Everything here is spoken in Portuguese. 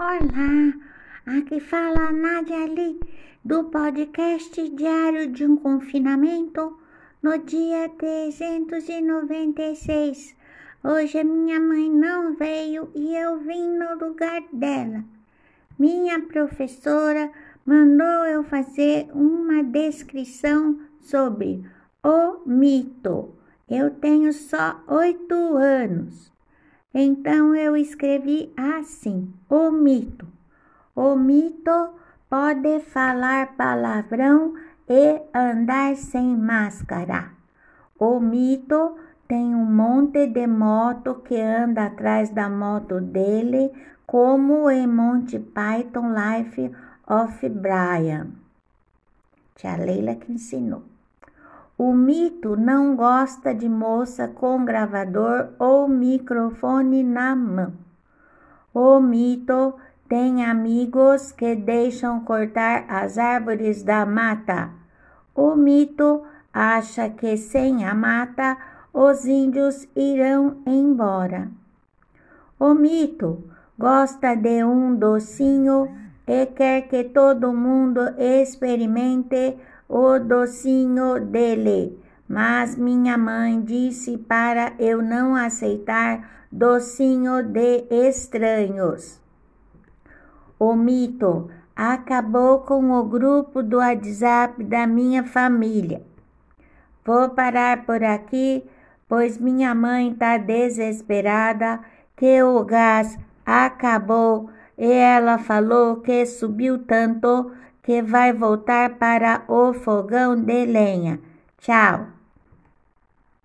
Olá, aqui fala a Nádia Ali do podcast Diário de um Confinamento no dia 396. Hoje a minha mãe não veio e eu vim no lugar dela. Minha professora mandou eu fazer uma descrição sobre o mito. Eu tenho só oito anos. Então eu escrevi assim: o mito. O mito pode falar palavrão e andar sem máscara. O mito tem um monte de moto que anda atrás da moto dele, como em Monty Python Life of Brian. Tia Leila que ensinou. O mito não gosta de moça com gravador ou microfone na mão. O mito tem amigos que deixam cortar as árvores da mata. O mito acha que sem a mata os índios irão embora. O mito gosta de um docinho e quer que todo mundo experimente o docinho dele, mas minha mãe disse para eu não aceitar docinho de estranhos. O mito acabou com o grupo do WhatsApp da minha família. Vou parar por aqui, pois minha mãe está desesperada que o gás acabou e ela falou que subiu tanto que vai voltar para o fogão de lenha. Tchau!